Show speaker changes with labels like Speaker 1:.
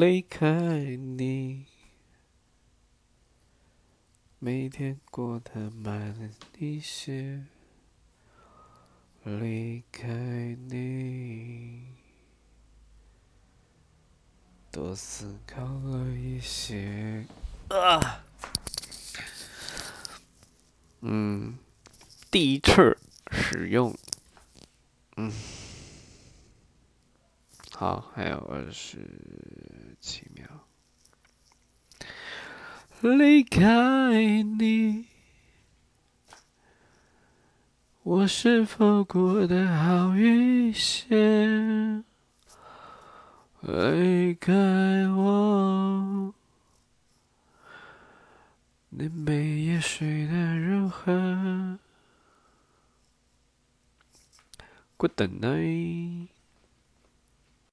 Speaker 1: 离开你，每天过得慢了一些。离开你，多思考了一些。啊，嗯，第一次使用，嗯，好，还有二十七秒。离开你，我是否过得好一些？离开我，你每夜睡得如何？Good night。